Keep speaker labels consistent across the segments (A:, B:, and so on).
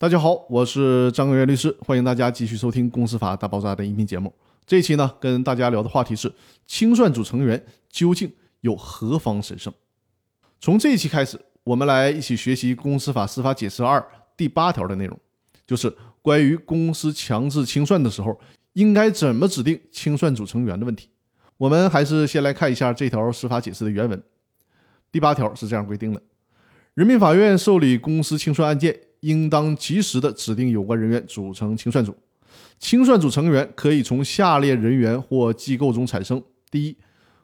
A: 大家好，我是张根源律师，欢迎大家继续收听《公司法大爆炸》的音频节目。这一期呢，跟大家聊的话题是清算组成员究竟有何方神圣？从这一期开始，我们来一起学习《公司法司法解释二》第八条的内容，就是关于公司强制清算的时候应该怎么指定清算组成员的问题。我们还是先来看一下这条司法解释的原文。第八条是这样规定的：人民法院受理公司清算案件，应当及时的指定有关人员组成清算组。清算组成员可以从下列人员或机构中产生：第一，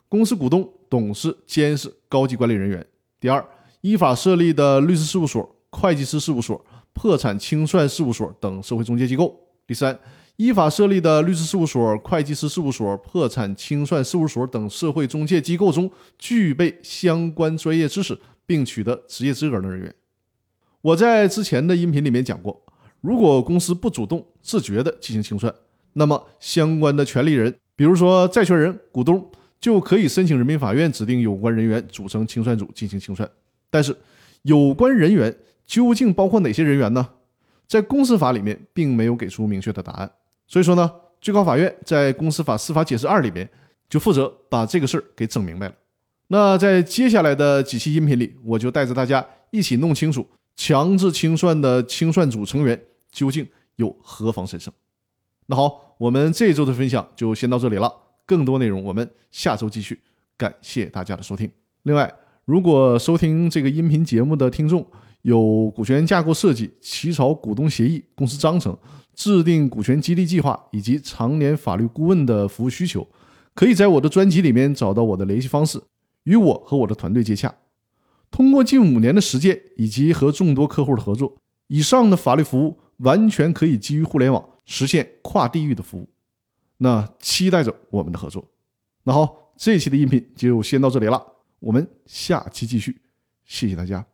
A: 公司股东、董事、监事、高级管理人员；第二，依法设立的律师事务所、会计师事务所、破产清算事务所等社会中介机构；第三，依法设立的律师事务所、会计师事务所、破产清算事务所等社会中介机构中具备相关专业知识并取得职业资格的人员。我在之前的音频里面讲过，如果公司不主动、自觉地进行清算，那么相关的权利人，比如说债权人、股东，就可以申请人民法院指定有关人员组成清算组进行清算。但是，有关人员究竟包括哪些人员呢？在公司法里面并没有给出明确的答案。所以说呢，最高法院在《公司法司法解释二》里边就负责把这个事儿给整明白了。那在接下来的几期音频里，我就带着大家一起弄清楚强制清算的清算组成员究竟有何方神圣。那好，我们这周的分享就先到这里了，更多内容我们下周继续。感谢大家的收听。另外，如果收听这个音频节目的听众有股权架构设计、起草股东协议、公司章程。制定股权激励计划以及常年法律顾问的服务需求，可以在我的专辑里面找到我的联系方式，与我和我的团队接洽。通过近五年的实践以及和众多客户的合作，以上的法律服务完全可以基于互联网实现跨地域的服务。那期待着我们的合作。那好，这期的音频就先到这里了，我们下期继续，谢谢大家。